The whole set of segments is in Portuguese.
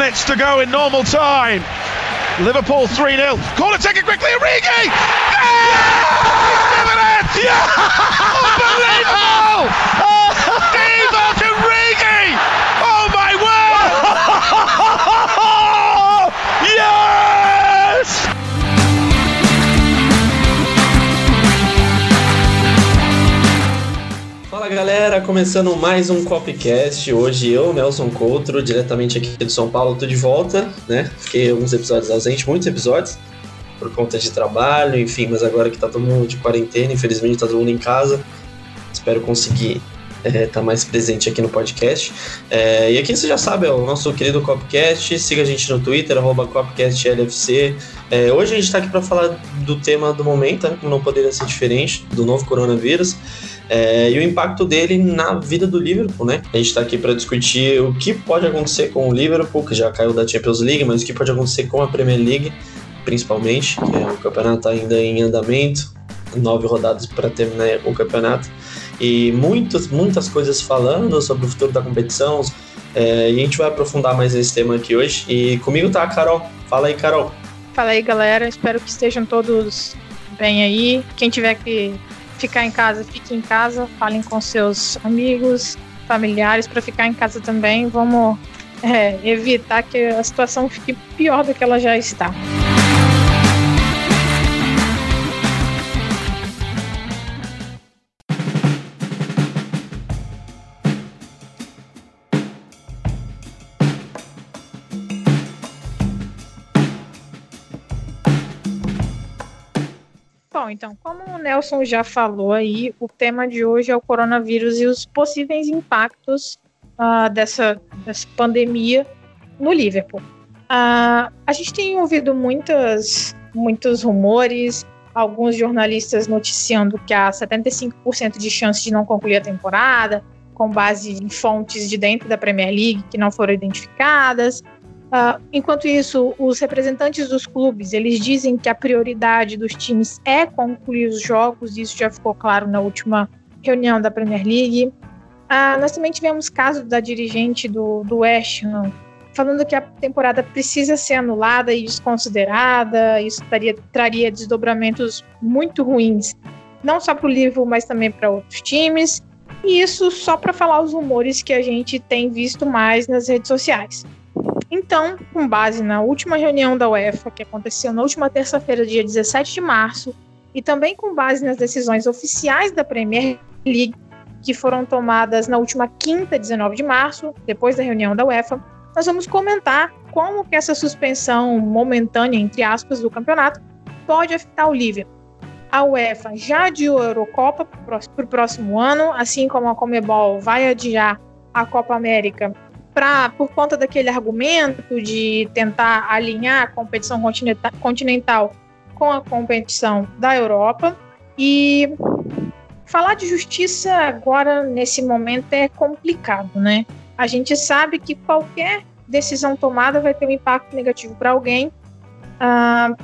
minutes to go in normal time. Liverpool 3 0. Corner taken quickly. Origi! Yeah! He's Yeah! Unbelievable! Galera, começando mais um Copcast. Hoje eu, Nelson Coutro, diretamente aqui do São Paulo, tô de volta, né? Fiquei alguns episódios ausente, muitos episódios, por conta de trabalho, enfim, mas agora que tá todo mundo de quarentena, infelizmente tá todo mundo em casa, espero conseguir estar é, tá mais presente aqui no podcast. É, e aqui você já sabe, é o nosso querido Copcast, siga a gente no Twitter, arroba CopcastLFC. É, hoje a gente está aqui para falar do tema do momento, né? como não poderia ser diferente, do novo coronavírus é, e o impacto dele na vida do Liverpool, né? A gente está aqui para discutir o que pode acontecer com o Liverpool, que já caiu da Champions League, mas o que pode acontecer com a Premier League, principalmente. que é, o campeonato ainda em andamento, nove rodadas para terminar o campeonato. E muitas, muitas coisas falando sobre o futuro da competição. É, e a gente vai aprofundar mais esse tema aqui hoje. E comigo tá a Carol. Fala aí, Carol. Fala aí, galera. Espero que estejam todos bem aí. Quem tiver que ficar em casa, fique em casa, falem com seus amigos, familiares para ficar em casa também. Vamos é, evitar que a situação fique pior do que ela já está. Então, como o Nelson já falou aí, o tema de hoje é o coronavírus e os possíveis impactos uh, dessa, dessa pandemia no Liverpool. Uh, a gente tem ouvido muitas, muitos rumores, alguns jornalistas noticiando que há 75% de chance de não concluir a temporada, com base em fontes de dentro da Premier League que não foram identificadas. Uh, enquanto isso, os representantes dos clubes eles dizem que a prioridade dos times é concluir os jogos. Isso já ficou claro na última reunião da Premier League. Uh, nós também tivemos caso da dirigente do, do West Ham falando que a temporada precisa ser anulada e desconsiderada. Isso traria, traria desdobramentos muito ruins, não só para o Liverpool, mas também para outros times. E isso só para falar os rumores que a gente tem visto mais nas redes sociais. Então, com base na última reunião da UEFA, que aconteceu na última terça-feira, dia 17 de março, e também com base nas decisões oficiais da Premier League, que foram tomadas na última quinta, 19 de março, depois da reunião da UEFA, nós vamos comentar como que essa suspensão momentânea, entre aspas, do campeonato pode afetar o Liverpool. A UEFA já adiou a Eurocopa para o próximo ano, assim como a Comebol vai adiar a Copa América pra, por conta daquele argumento de tentar alinhar a competição continental com a competição da Europa. E falar de justiça agora, nesse momento, é complicado, né? A gente sabe que qualquer decisão tomada vai ter um impacto negativo para alguém, uh,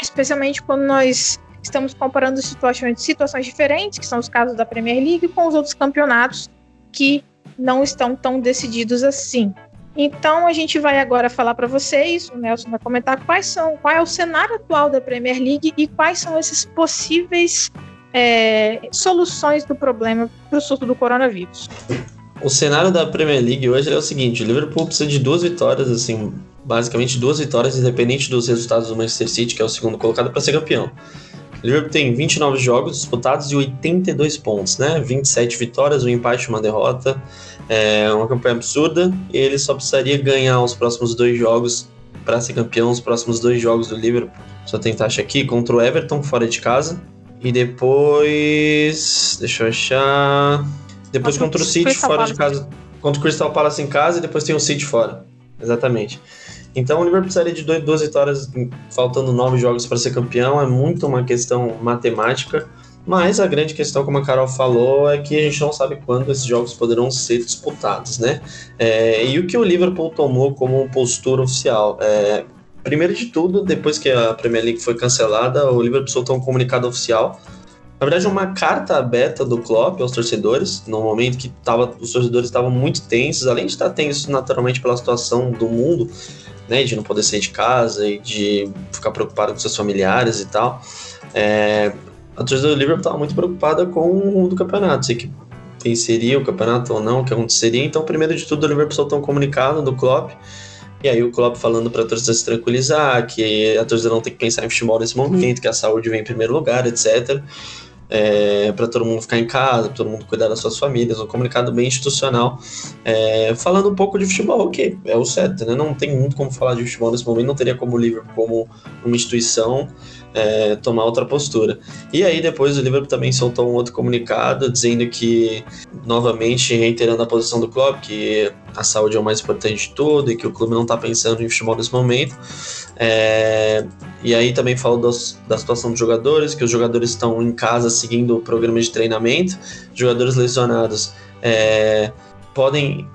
especialmente quando nós estamos comparando situações, situações diferentes, que são os casos da Premier League, com os outros campeonatos que não estão tão decididos assim. Então a gente vai agora falar para vocês, o Nelson vai comentar quais são, qual é o cenário atual da Premier League e quais são esses possíveis é, soluções do problema para o surto do coronavírus. O cenário da Premier League hoje é o seguinte: o Liverpool precisa de duas vitórias, assim, basicamente duas vitórias, independente dos resultados do Manchester City, que é o segundo colocado, para ser campeão. O Liverpool tem 29 jogos disputados e 82 pontos, né? 27 vitórias, um empate uma derrota. É uma campanha absurda. E ele só precisaria ganhar os próximos dois jogos para ser campeão, os próximos dois jogos do Liverpool. Só tentar achar aqui contra o Everton fora de casa. E depois. Deixa eu achar. Depois contra, contra o City fora Palace. de casa. Contra o Crystal Palace em casa e depois tem o City fora. Exatamente. Então o Liverpool precisaria de dois, duas vitórias, faltando nove jogos para ser campeão. É muito uma questão matemática. Mas a grande questão, como a Carol falou, é que a gente não sabe quando esses jogos poderão ser disputados, né? É, e o que o Liverpool tomou como postura oficial? É, primeiro de tudo, depois que a Premier League foi cancelada, o Liverpool soltou um comunicado oficial na verdade, uma carta aberta do Klopp aos torcedores, no momento que tava, os torcedores estavam muito tensos, além de estar tensos naturalmente pela situação do mundo, né, de não poder sair de casa e de ficar preocupado com seus familiares e tal. É, a torcida do Liverpool estava muito preocupada com o do campeonato, se que venceria o campeonato ou não, o que aconteceria. Então, primeiro de tudo, o Liverpool soltou um comunicado do Klopp e aí o Klopp falando para a torcida se tranquilizar, que a torcida não tem que pensar em futebol nesse momento, que a saúde vem em primeiro lugar, etc é, para todo mundo ficar em casa, todo mundo cuidar das suas famílias, um comunicado bem institucional, é, falando um pouco de futebol, que é o certo, né? Não tem muito como falar de futebol nesse momento, não teria como o Liverpool como uma instituição é, tomar outra postura. E aí depois o Liverpool também soltou um outro comunicado dizendo que, novamente, reiterando a posição do clube, que a saúde é o mais importante de tudo e que o clube não está pensando em futebol nesse momento. É, e aí também falou dos, da situação dos jogadores, que os jogadores estão em casa seguindo o programa de treinamento, jogadores lesionados é, podem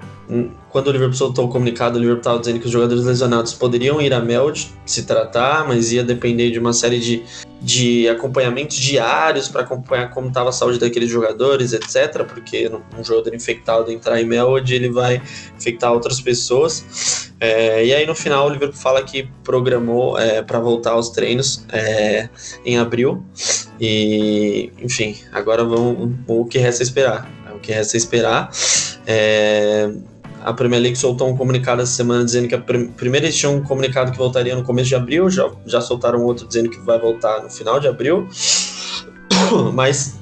quando o Liverpool soltou o comunicado, o Liverpool estava dizendo que os jogadores lesionados poderiam ir a Meld se tratar, mas ia depender de uma série de, de acompanhamentos diários para acompanhar como estava a saúde daqueles jogadores, etc. Porque um jogador infectado entrar em Meld, ele vai infectar outras pessoas. É, e aí no final o Liverpool fala que programou é, para voltar aos treinos é, em abril. E enfim, agora vamos, o que resta esperar. O que resta esperar. É, a Premier League soltou um comunicado essa semana dizendo que a prim primeiro eles tinham um comunicado que voltaria no começo de abril, já, já soltaram outro dizendo que vai voltar no final de abril. Mas,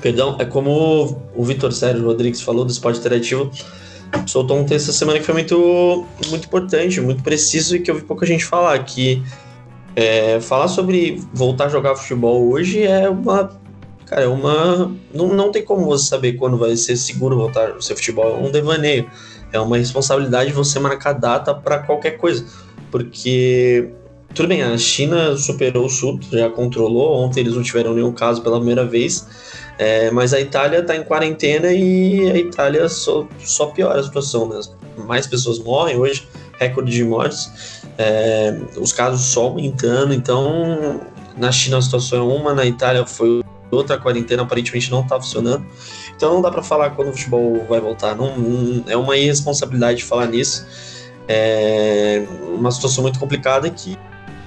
perdão, é como o Vitor Sérgio Rodrigues falou do esporte interativo, soltou um texto essa semana que foi muito, muito importante, muito preciso e que eu vi pouca gente falar, que é, falar sobre voltar a jogar futebol hoje é uma cara, é uma. Não, não tem como você saber quando vai ser seguro voltar ao seu futebol, é um devaneio. É uma responsabilidade você marcar data para qualquer coisa. Porque, tudo bem, a China superou o Sul, já controlou. Ontem eles não tiveram nenhum caso pela primeira vez. É, mas a Itália está em quarentena e a Itália só, só piora a situação mesmo. Mais pessoas morrem hoje, recorde de mortes. É, os casos só aumentando. Então, na China a situação é uma, na Itália foi outra, a quarentena aparentemente não está funcionando. Então não dá para falar quando o futebol vai voltar. Não, não, é uma irresponsabilidade falar nisso. É uma situação muito complicada que,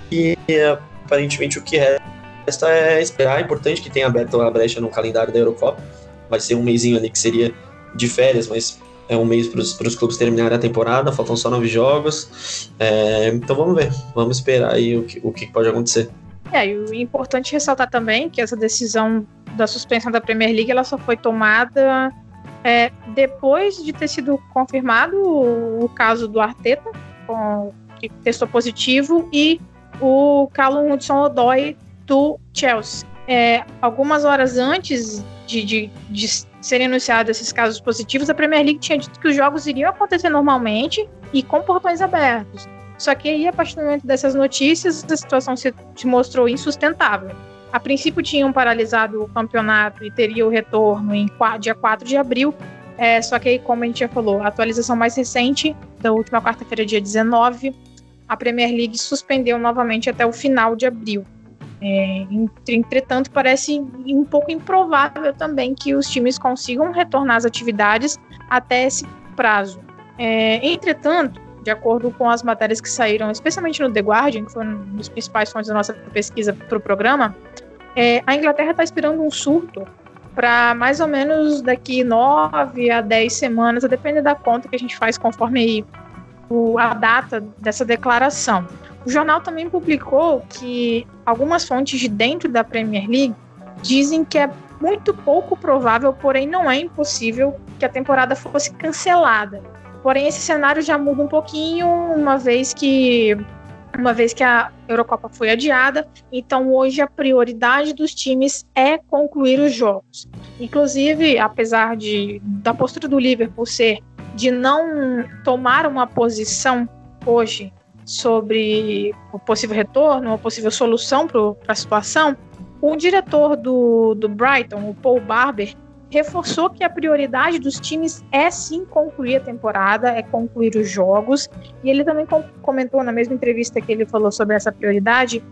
que aparentemente o que resta é esperar. É importante que tenha aberto a brecha no calendário da Eurocopa. Vai ser um mêsinho ali que seria de férias, mas é um mês para os clubes terminarem a temporada, faltam só nove jogos. É, então vamos ver, vamos esperar aí o que, o que pode acontecer. É, e o importante ressaltar também que essa decisão da suspensão da Premier League ela só foi tomada é, depois de ter sido confirmado o, o caso do Arteta, com, que testou positivo, e o Callum Hudson-Odoi do Chelsea. É, algumas horas antes de, de, de serem anunciados esses casos positivos, a Premier League tinha dito que os jogos iriam acontecer normalmente e com portões abertos. Só que aí, a partir do momento dessas notícias, a situação se, se mostrou insustentável. A princípio tinham paralisado o campeonato e teria o retorno em dia 4 de abril. É, só que aí, como a gente já falou, a atualização mais recente, da última quarta-feira, dia 19, a Premier League suspendeu novamente até o final de abril. É, entretanto, parece um pouco improvável também que os times consigam retornar às atividades até esse prazo. É, entretanto, de acordo com as matérias que saíram, especialmente no The Guardian, que foi um dos principais fontes da nossa pesquisa para o programa, é, a Inglaterra está esperando um surto para mais ou menos daqui 9 a 10 semanas, a depender da conta que a gente faz conforme o, a data dessa declaração. O jornal também publicou que algumas fontes de dentro da Premier League dizem que é muito pouco provável, porém não é impossível, que a temporada fosse cancelada. Porém, esse cenário já muda um pouquinho, uma vez que uma vez que a Eurocopa foi adiada, então hoje a prioridade dos times é concluir os jogos. Inclusive, apesar de da postura do Liverpool ser de não tomar uma posição hoje sobre o possível retorno, uma possível solução para a situação, o diretor do, do Brighton, o Paul Barber, reforçou que a prioridade dos times é sim concluir a temporada, é concluir os jogos. E ele também comentou na mesma entrevista que ele falou sobre essa prioridade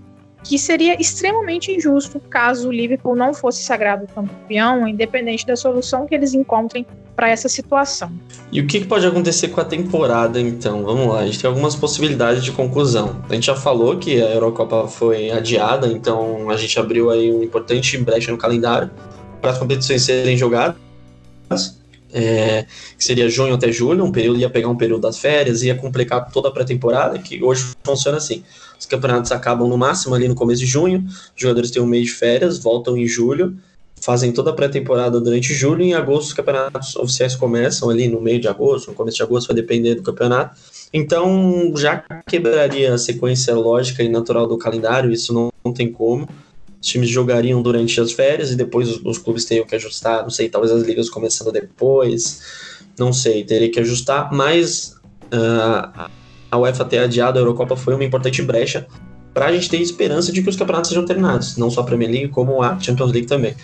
que seria extremamente injusto caso o Liverpool não fosse sagrado campeão, independente da solução que eles encontrem para essa situação. E o que pode acontecer com a temporada, então? Vamos lá, a gente tem algumas possibilidades de conclusão. A gente já falou que a Eurocopa foi adiada, então a gente abriu aí um importante brecha no calendário para as competições serem jogadas. É, que seria junho até julho, um período ia pegar um período das férias, ia complicar toda a pré-temporada, que hoje funciona assim. Os campeonatos acabam no máximo ali no começo de junho, os jogadores têm um mês de férias, voltam em julho, fazem toda a pré-temporada durante julho e em agosto os campeonatos oficiais começam ali no meio de agosto, no começo de agosto vai depender do campeonato. Então já quebraria a sequência lógica e natural do calendário, isso não, não tem como. Os times jogariam durante as férias e depois os, os clubes teriam que ajustar, não sei, talvez as ligas começando depois, não sei, teria que ajustar, mas uh, a UEFA ter adiado a Eurocopa foi uma importante brecha para a gente ter esperança de que os campeonatos sejam terminados, não só a Premier League, como a Champions League também.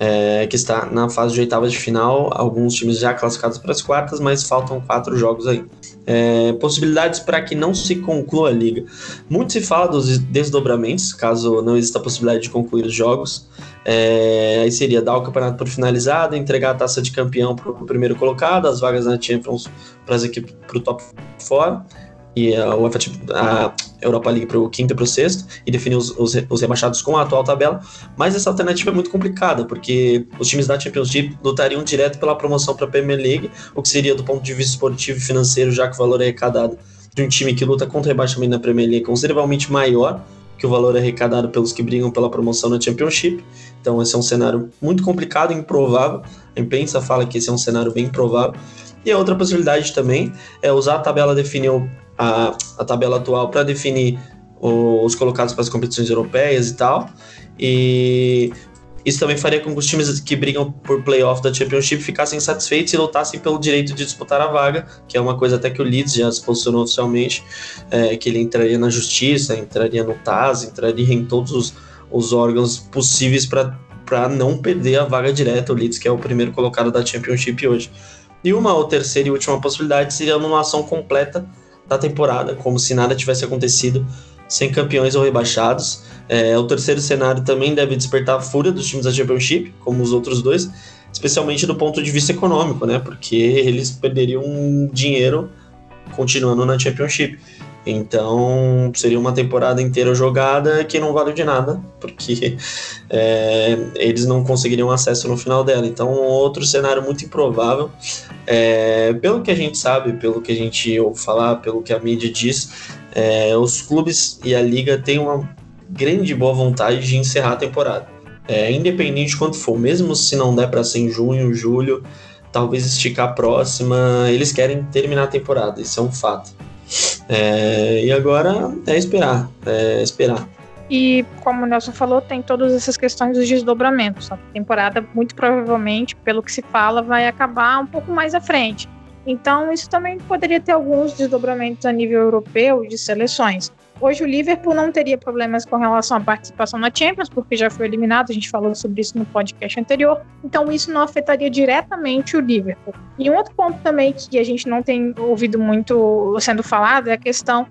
É, que está na fase de oitavas de final, alguns times já classificados para as quartas, mas faltam quatro jogos aí. É, possibilidades para que não se conclua a liga. Muito se fala dos desdobramentos, caso não exista a possibilidade de concluir os jogos. É, aí seria dar o campeonato por finalizado, entregar a taça de campeão para o primeiro colocado, as vagas na Champions para as equipes para o top 4 e a UEFA, tipo, a Europa League para o quinto e para o sexto, e definir os, os, os, rebaixados com a atual tabela. Mas essa alternativa é muito complicada, porque os times da Champions League lutariam direto pela promoção para a Premier League, o que seria, do ponto de vista esportivo e financeiro, já que o valor é arrecadado de um time que luta contra o rebaixamento na Premier League, consideravelmente maior que o valor arrecadado pelos que brigam pela promoção na Championship. Então, esse é um cenário muito complicado improvável. A imprensa fala que esse é um cenário bem improvável. E a outra possibilidade também é usar a tabela definir a, a tabela atual para definir os colocados para as competições europeias e tal. E isso também faria com que os times que brigam por playoff da Championship ficassem satisfeitos e lutassem pelo direito de disputar a vaga, que é uma coisa até que o Leeds já se posicionou oficialmente, é, que ele entraria na justiça, entraria no TAS, entraria em todos os, os órgãos possíveis para não perder a vaga direta, o Leeds, que é o primeiro colocado da Championship hoje. E uma ou terceira e última possibilidade seria a anulação completa da temporada, como se nada tivesse acontecido, sem campeões ou rebaixados. É, o terceiro cenário também deve despertar a fúria dos times da Championship, como os outros dois, especialmente do ponto de vista econômico, né? Porque eles perderiam dinheiro continuando na Championship. Então seria uma temporada inteira jogada que não vale de nada, porque é, eles não conseguiriam acesso no final dela. Então, outro cenário muito improvável. É, pelo que a gente sabe, pelo que a gente ouve falar, pelo que a mídia diz, é, os clubes e a liga têm uma grande boa vontade de encerrar a temporada. É, independente de quanto for, mesmo se não der para ser em junho, julho, talvez esticar a próxima, eles querem terminar a temporada, isso é um fato. É, e agora é esperar, é esperar. E como o Nelson falou, tem todas essas questões dos desdobramentos. A temporada, muito provavelmente, pelo que se fala, vai acabar um pouco mais à frente. Então, isso também poderia ter alguns desdobramentos a nível europeu de seleções. Hoje o Liverpool não teria problemas com relação à participação na Champions, porque já foi eliminado, a gente falou sobre isso no podcast anterior. Então isso não afetaria diretamente o Liverpool. E um outro ponto também que a gente não tem ouvido muito sendo falado é a questão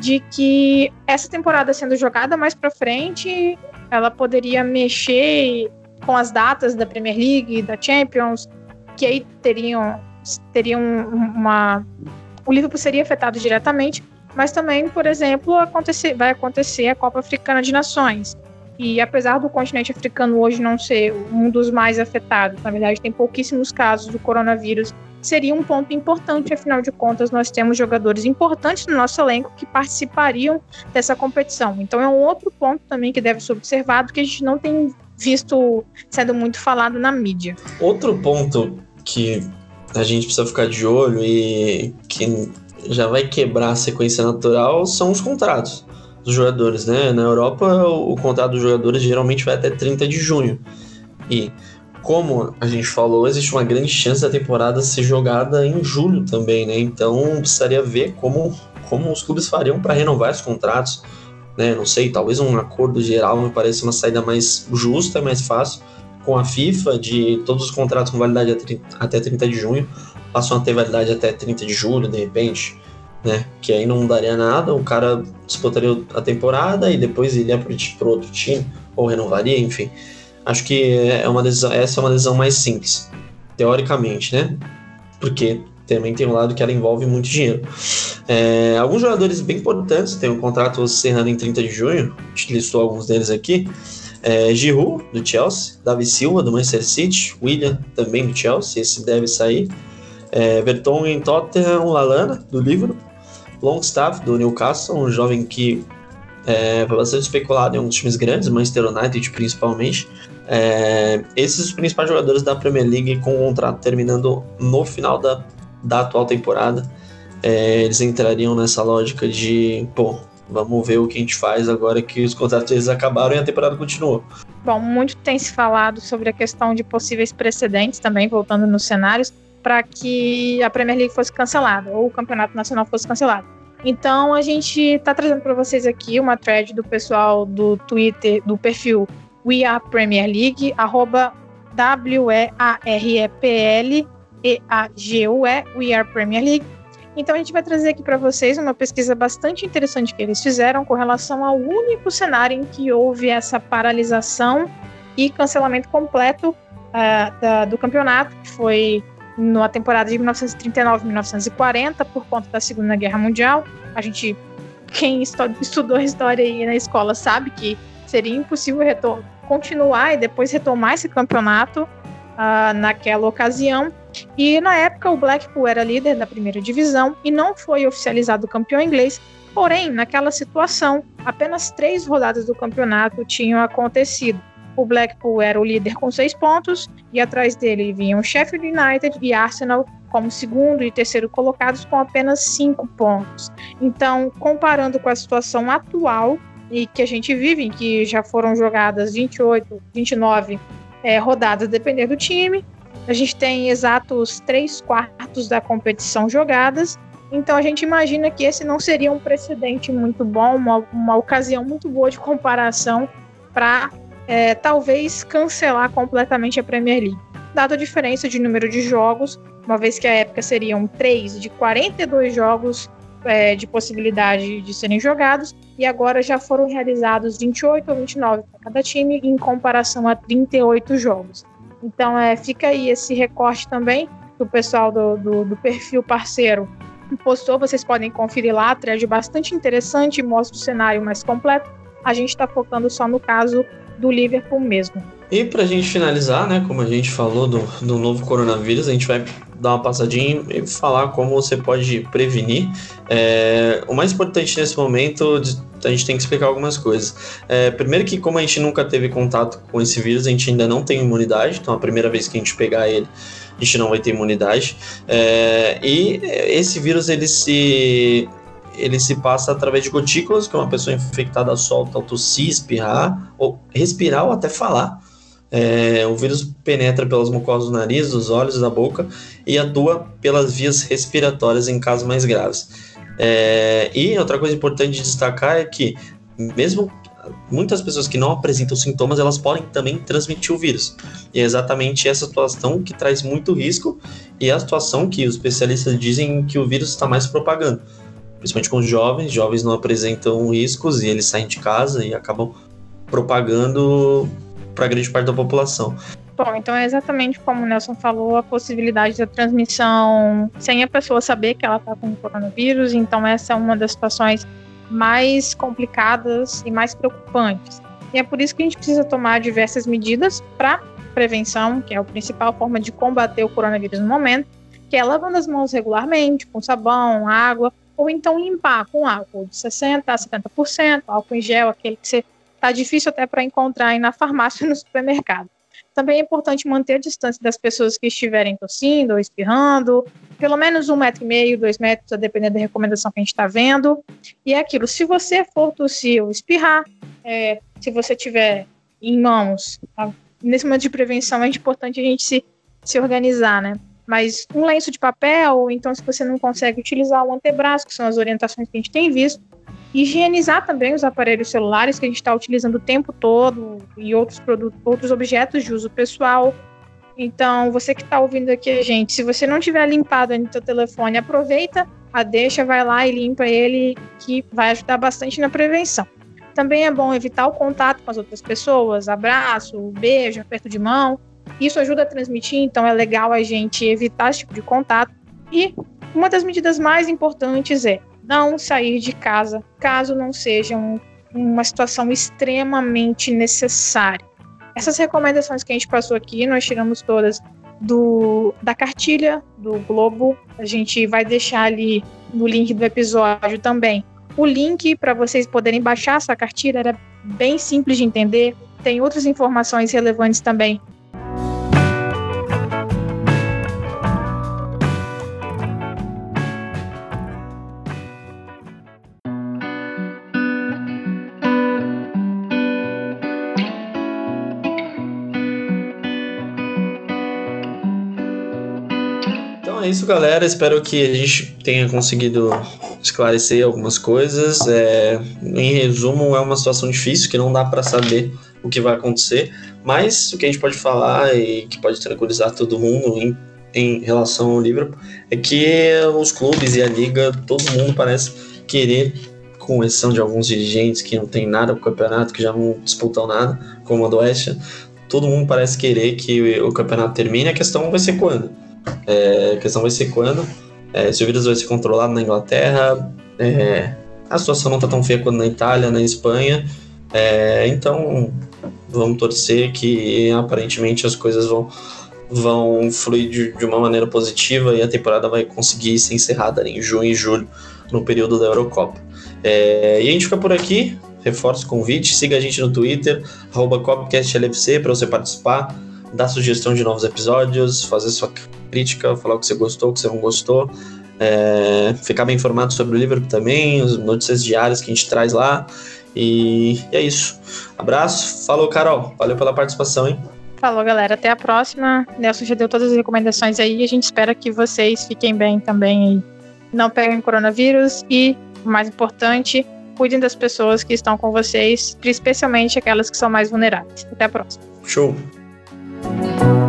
de que essa temporada sendo jogada mais para frente, ela poderia mexer com as datas da Premier League, da Champions, que aí teriam teriam uma o Liverpool seria afetado diretamente, mas também, por exemplo, acontecer, vai acontecer a Copa Africana de Nações. E apesar do continente africano hoje não ser um dos mais afetados, na verdade tem pouquíssimos casos do coronavírus, seria um ponto importante, afinal de contas nós temos jogadores importantes no nosso elenco que participariam dessa competição. Então é um outro ponto também que deve ser observado que a gente não tem visto sendo muito falado na mídia. Outro ponto que a gente precisa ficar de olho e que já vai quebrar a sequência natural são os contratos dos jogadores, né? Na Europa, o, contrato dos jogadores geralmente vai até 30 de junho. E como a gente falou, existe uma grande chance da temporada ser jogada em julho também, né? Então precisaria ver como, como os clubes fariam para renovar os contratos, né? Não sei, talvez um acordo geral me parece uma saída mais justa, mais fácil com a FIFA de todos os contratos com validade até 30 de junho passam a ter validade até 30 de julho, de repente. né? Que aí não mudaria nada, o cara disputaria a temporada e depois iria para outro time, ou renovaria, enfim. Acho que é uma decisão, essa é uma decisão mais simples, teoricamente, né? Porque também tem um lado que ela envolve muito dinheiro. É, alguns jogadores bem importantes têm um contrato encerrando em 30 de junho, a gente listou alguns deles aqui. É, Giroud, do Chelsea, Davi Silva, do Manchester City, William, também do Chelsea, esse deve sair. É, em Tottenham, Lalana, do Liverpool. Longstaff, do Newcastle, um jovem que é, foi bastante especulado em alguns times grandes, Manchester United principalmente. É, esses os principais jogadores da Premier League com o contrato terminando no final da, da atual temporada. É, eles entrariam nessa lógica de, pô, vamos ver o que a gente faz agora que os contratos deles acabaram e a temporada continuou. Bom, muito tem se falado sobre a questão de possíveis precedentes também, voltando nos cenários, para que a Premier League fosse cancelada ou o Campeonato Nacional fosse cancelado. Então a gente está trazendo para vocês aqui uma thread do pessoal do Twitter, do perfil We Are Premier League, arroba W-E-A-R-E-P-L-E-A-G-U-E, We Are Premier League. Então a gente vai trazer aqui para vocês uma pesquisa bastante interessante que eles fizeram com relação ao único cenário em que houve essa paralisação e cancelamento completo uh, da, do campeonato, que foi na temporada de 1939-1940, por conta da Segunda Guerra Mundial. A gente, quem estudou história aí na escola, sabe que seria impossível continuar e depois retomar esse campeonato uh, naquela ocasião. E na época o Blackpool era líder da primeira divisão e não foi oficializado campeão inglês. Porém, naquela situação, apenas três rodadas do campeonato tinham acontecido. O Blackpool era o líder com seis pontos e atrás dele vinham Sheffield United e Arsenal como segundo e terceiro colocados com apenas cinco pontos. Então, comparando com a situação atual e que a gente vive, em que já foram jogadas 28, 29 é, rodadas, dependendo do time, a gente tem exatos três quartos da competição jogadas. Então a gente imagina que esse não seria um precedente muito bom, uma, uma ocasião muito boa de comparação para é, talvez cancelar completamente a Premier League. Dada a diferença de número de jogos, uma vez que a época seriam três de 42 jogos é, de possibilidade de serem jogados, e agora já foram realizados 28 ou 29 para cada time, em comparação a 38 jogos. Então é, fica aí esse recorte também que o pessoal do, do, do perfil parceiro postou. Vocês podem conferir lá, thread bastante interessante, mostra o cenário mais completo. A gente está focando só no caso do Liverpool mesmo. E para a gente finalizar, né, como a gente falou do, do novo coronavírus, a gente vai dar uma passadinha e falar como você pode prevenir. É, o mais importante nesse momento, a gente tem que explicar algumas coisas. É, primeiro que como a gente nunca teve contato com esse vírus, a gente ainda não tem imunidade, então a primeira vez que a gente pegar ele, a gente não vai ter imunidade. É, e esse vírus, ele se ele se passa através de gotículas, que uma pessoa infectada solta ao tossir, espirrar, ou respirar ou até falar. É, o vírus penetra pelas mucosas do nariz, dos olhos, da boca e atua pelas vias respiratórias em casos mais graves. É, e outra coisa importante de destacar é que, mesmo muitas pessoas que não apresentam sintomas, elas podem também transmitir o vírus. E é exatamente essa situação que traz muito risco e é a situação que os especialistas dizem que o vírus está mais propagando. Principalmente com os jovens, jovens não apresentam riscos e eles saem de casa e acabam propagando para grande parte da população. Bom, então é exatamente como o Nelson falou, a possibilidade da transmissão sem a pessoa saber que ela está com o coronavírus. Então, essa é uma das situações mais complicadas e mais preocupantes. E é por isso que a gente precisa tomar diversas medidas para prevenção, que é a principal forma de combater o coronavírus no momento, que é lavando as mãos regularmente, com sabão, água, ou então limpar com álcool de 60% a 70%, álcool em gel, aquele que você Tá difícil até para encontrar aí na farmácia e no supermercado. Também é importante manter a distância das pessoas que estiverem tossindo ou espirrando, pelo menos um metro e meio, dois metros, a depender da recomendação que a gente está vendo. E é aquilo, se você for tossir ou espirrar, é, se você tiver em mãos, tá? nesse momento de prevenção é importante a gente se, se organizar, né? Mas um lenço de papel, ou então se você não consegue utilizar o antebraço, que são as orientações que a gente tem visto, higienizar também os aparelhos celulares que a gente está utilizando o tempo todo e outros produtos, outros objetos de uso pessoal. Então, você que está ouvindo aqui a gente, se você não tiver limpado ainda o seu telefone, aproveita a deixa, vai lá e limpa ele, que vai ajudar bastante na prevenção. Também é bom evitar o contato com as outras pessoas, abraço, beijo, aperto de mão. Isso ajuda a transmitir, então é legal a gente evitar esse tipo de contato. E uma das medidas mais importantes é não sair de casa caso não seja um, uma situação extremamente necessária. Essas recomendações que a gente passou aqui, nós tiramos todas do, da cartilha do Globo. A gente vai deixar ali no link do episódio também o link para vocês poderem baixar essa cartilha. Era bem simples de entender. Tem outras informações relevantes também isso, galera. Espero que a gente tenha conseguido esclarecer algumas coisas. É, em resumo, é uma situação difícil que não dá para saber o que vai acontecer, mas o que a gente pode falar e que pode tranquilizar todo mundo em, em relação ao livro é que os clubes e a liga, todo mundo parece querer, com exceção de alguns dirigentes que não tem nada com o campeonato, que já não disputam nada, como a do Oeste, todo mundo parece querer que o campeonato termine. A questão vai ser quando é, a questão vai ser quando. É, se o vírus vai ser controlado na Inglaterra, é, a situação não está tão feia quanto na Itália, na Espanha. É, então, vamos torcer que aparentemente as coisas vão, vão fluir de, de, uma maneira positiva e a temporada vai conseguir ser encerrada em junho e julho, no período da Eurocopa. É, e a gente fica por aqui. Reforço o convite, siga a gente no Twitter, CopcastLFC, para você participar, dar sugestão de novos episódios, fazer sua crítica, falar o que você gostou, o que você não gostou. É, ficar bem informado sobre o Liverpool também, as notícias diárias que a gente traz lá. E é isso. Abraço. Falou, Carol. Valeu pela participação, hein? Falou, galera. Até a próxima. Nelson já deu todas as recomendações aí. A gente espera que vocês fiquem bem também e não peguem coronavírus. E, o mais importante, cuidem das pessoas que estão com vocês, especialmente aquelas que são mais vulneráveis. Até a próxima. Show. Thank you.